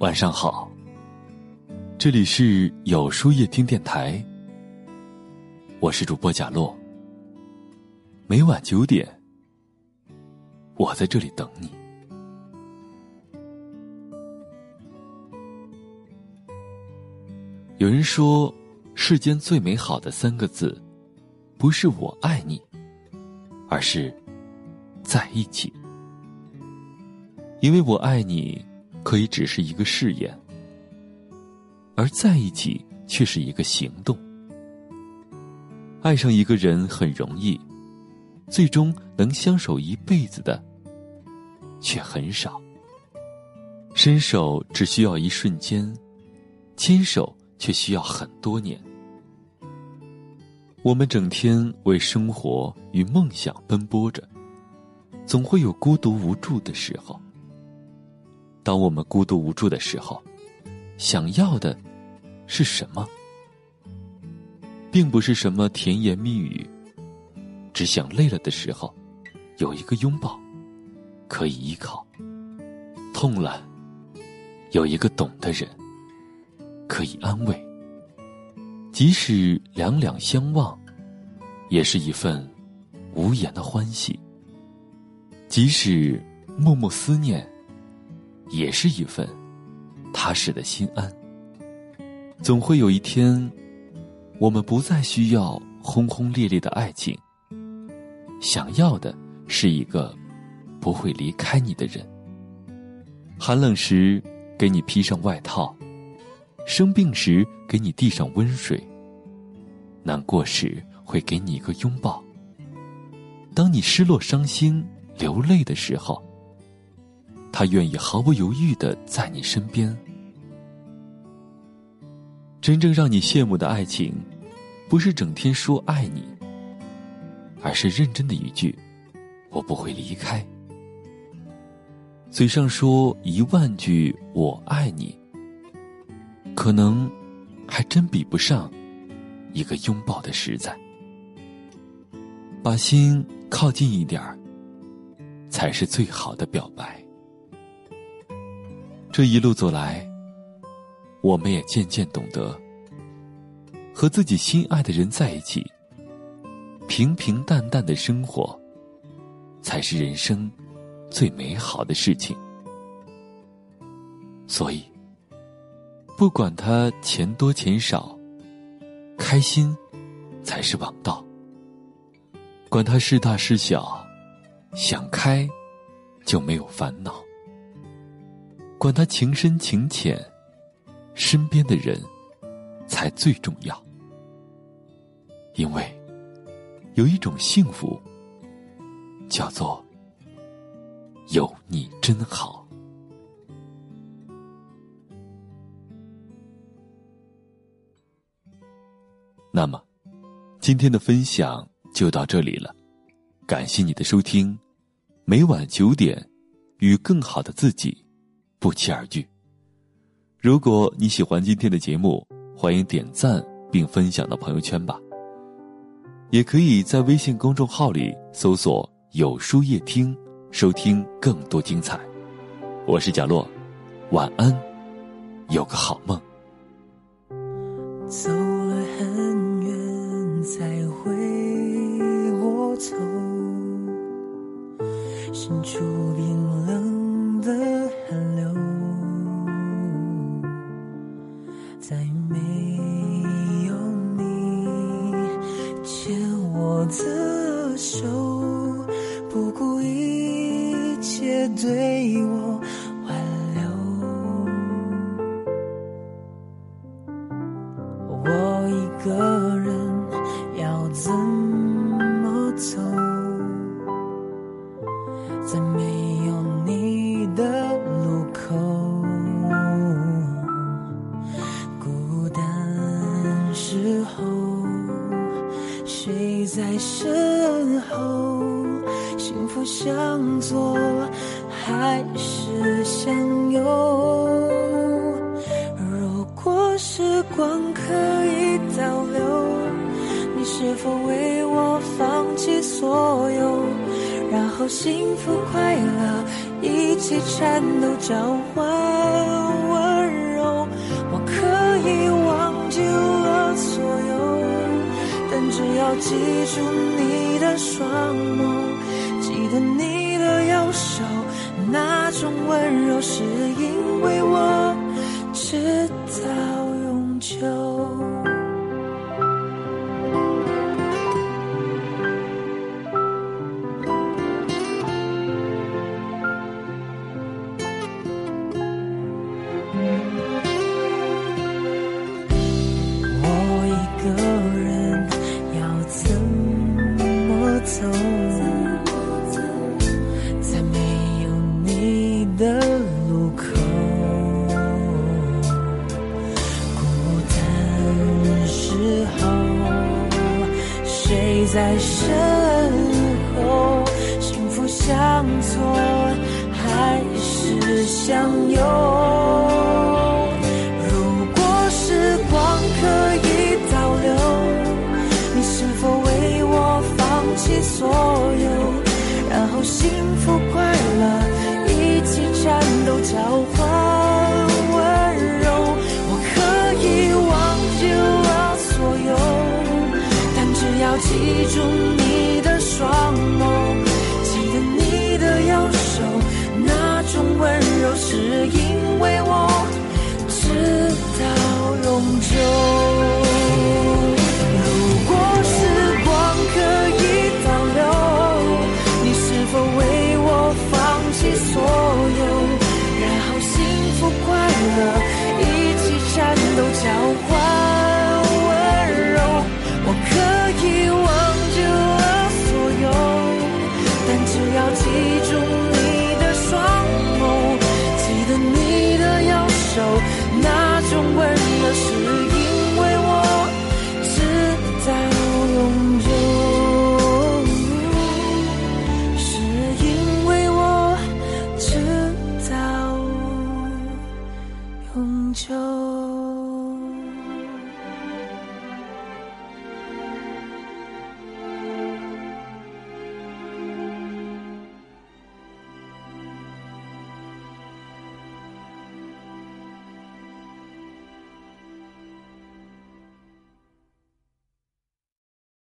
晚上好，这里是有书夜听电台，我是主播贾洛。每晚九点，我在这里等你。有人说，世间最美好的三个字，不是“我爱你”，而是在一起。因为我爱你。可以只是一个誓言，而在一起却是一个行动。爱上一个人很容易，最终能相守一辈子的却很少。伸手只需要一瞬间，牵手却需要很多年。我们整天为生活与梦想奔波着，总会有孤独无助的时候。当我们孤独无助的时候，想要的是什么？并不是什么甜言蜜语，只想累了的时候，有一个拥抱可以依靠；痛了，有一个懂的人可以安慰。即使两两相望，也是一份无言的欢喜；即使默默思念。也是一份踏实的心安。总会有一天，我们不再需要轰轰烈烈的爱情，想要的是一个不会离开你的人。寒冷时给你披上外套，生病时给你递上温水，难过时会给你一个拥抱。当你失落、伤心、流泪的时候。他愿意毫不犹豫的在你身边。真正让你羡慕的爱情，不是整天说爱你，而是认真的一句“我不会离开”。嘴上说一万句“我爱你”，可能还真比不上一个拥抱的实在。把心靠近一点儿，才是最好的表白。这一路走来，我们也渐渐懂得，和自己心爱的人在一起，平平淡淡的生活，才是人生最美好的事情。所以，不管他钱多钱少，开心才是王道。管他是大是小，想开就没有烦恼。管他情深情浅，身边的人才最重要。因为有一种幸福，叫做有你真好。那么，今天的分享就到这里了，感谢你的收听。每晚九点，与更好的自己。不期而遇。如果你喜欢今天的节目，欢迎点赞并分享到朋友圈吧。也可以在微信公众号里搜索“有书夜听”，收听更多精彩。我是贾洛，晚安，有个好梦。对光可以倒流，你是否为我放弃所有，然后幸福快乐一起颤抖，交换温柔。我可以忘记了所有，但只要记住你的双眸，记得你的右手，那种温柔是因为我知道就我一个人要怎么走？在没有你的在身后，幸福向错还是相拥？如果时光可以倒流，你是否为我放弃所有，然后幸福快乐一起颤抖交换记。住你的双眸，